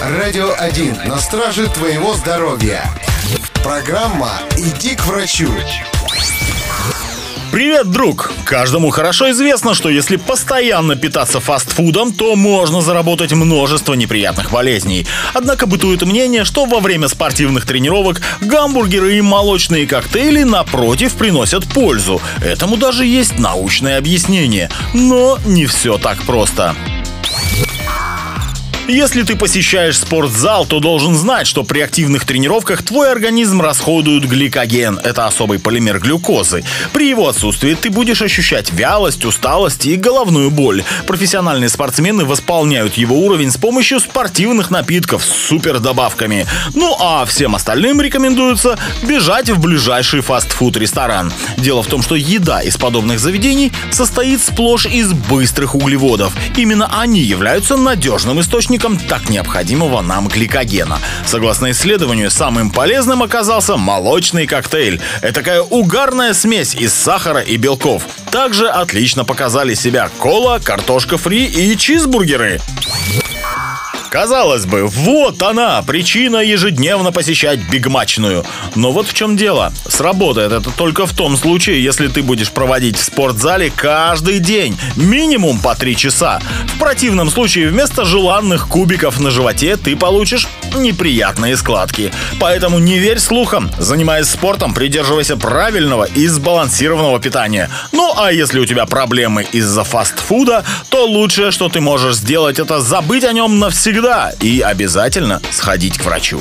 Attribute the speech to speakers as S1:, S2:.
S1: Радио 1 на страже твоего здоровья. Программа «Иди к врачу».
S2: Привет, друг! Каждому хорошо известно, что если постоянно питаться фастфудом, то можно заработать множество неприятных болезней. Однако бытует мнение, что во время спортивных тренировок гамбургеры и молочные коктейли напротив приносят пользу. Этому даже есть научное объяснение. Но не все так просто. Если ты посещаешь спортзал, то должен знать, что при активных тренировках твой организм расходует гликоген. Это особый полимер глюкозы. При его отсутствии ты будешь ощущать вялость, усталость и головную боль. Профессиональные спортсмены восполняют его уровень с помощью спортивных напитков с супердобавками. Ну а всем остальным рекомендуется бежать в ближайший фастфуд-ресторан. Дело в том, что еда из подобных заведений состоит сплошь из быстрых углеводов. Именно они являются надежным источником источником так необходимого нам гликогена. Согласно исследованию, самым полезным оказался молочный коктейль. Это такая угарная смесь из сахара и белков. Также отлично показали себя кола, картошка фри и чизбургеры. Казалось бы, вот она, причина ежедневно посещать бигмачную. Но вот в чем дело. Сработает это только в том случае, если ты будешь проводить в спортзале каждый день, минимум по 3 часа. В противном случае вместо желанных кубиков на животе ты получишь неприятные складки. Поэтому не верь слухам. Занимаясь спортом, придерживайся правильного и сбалансированного питания. Ну а если у тебя проблемы из-за фастфуда, то лучшее, что ты можешь сделать, это забыть о нем навсегда и обязательно сходить к врачу.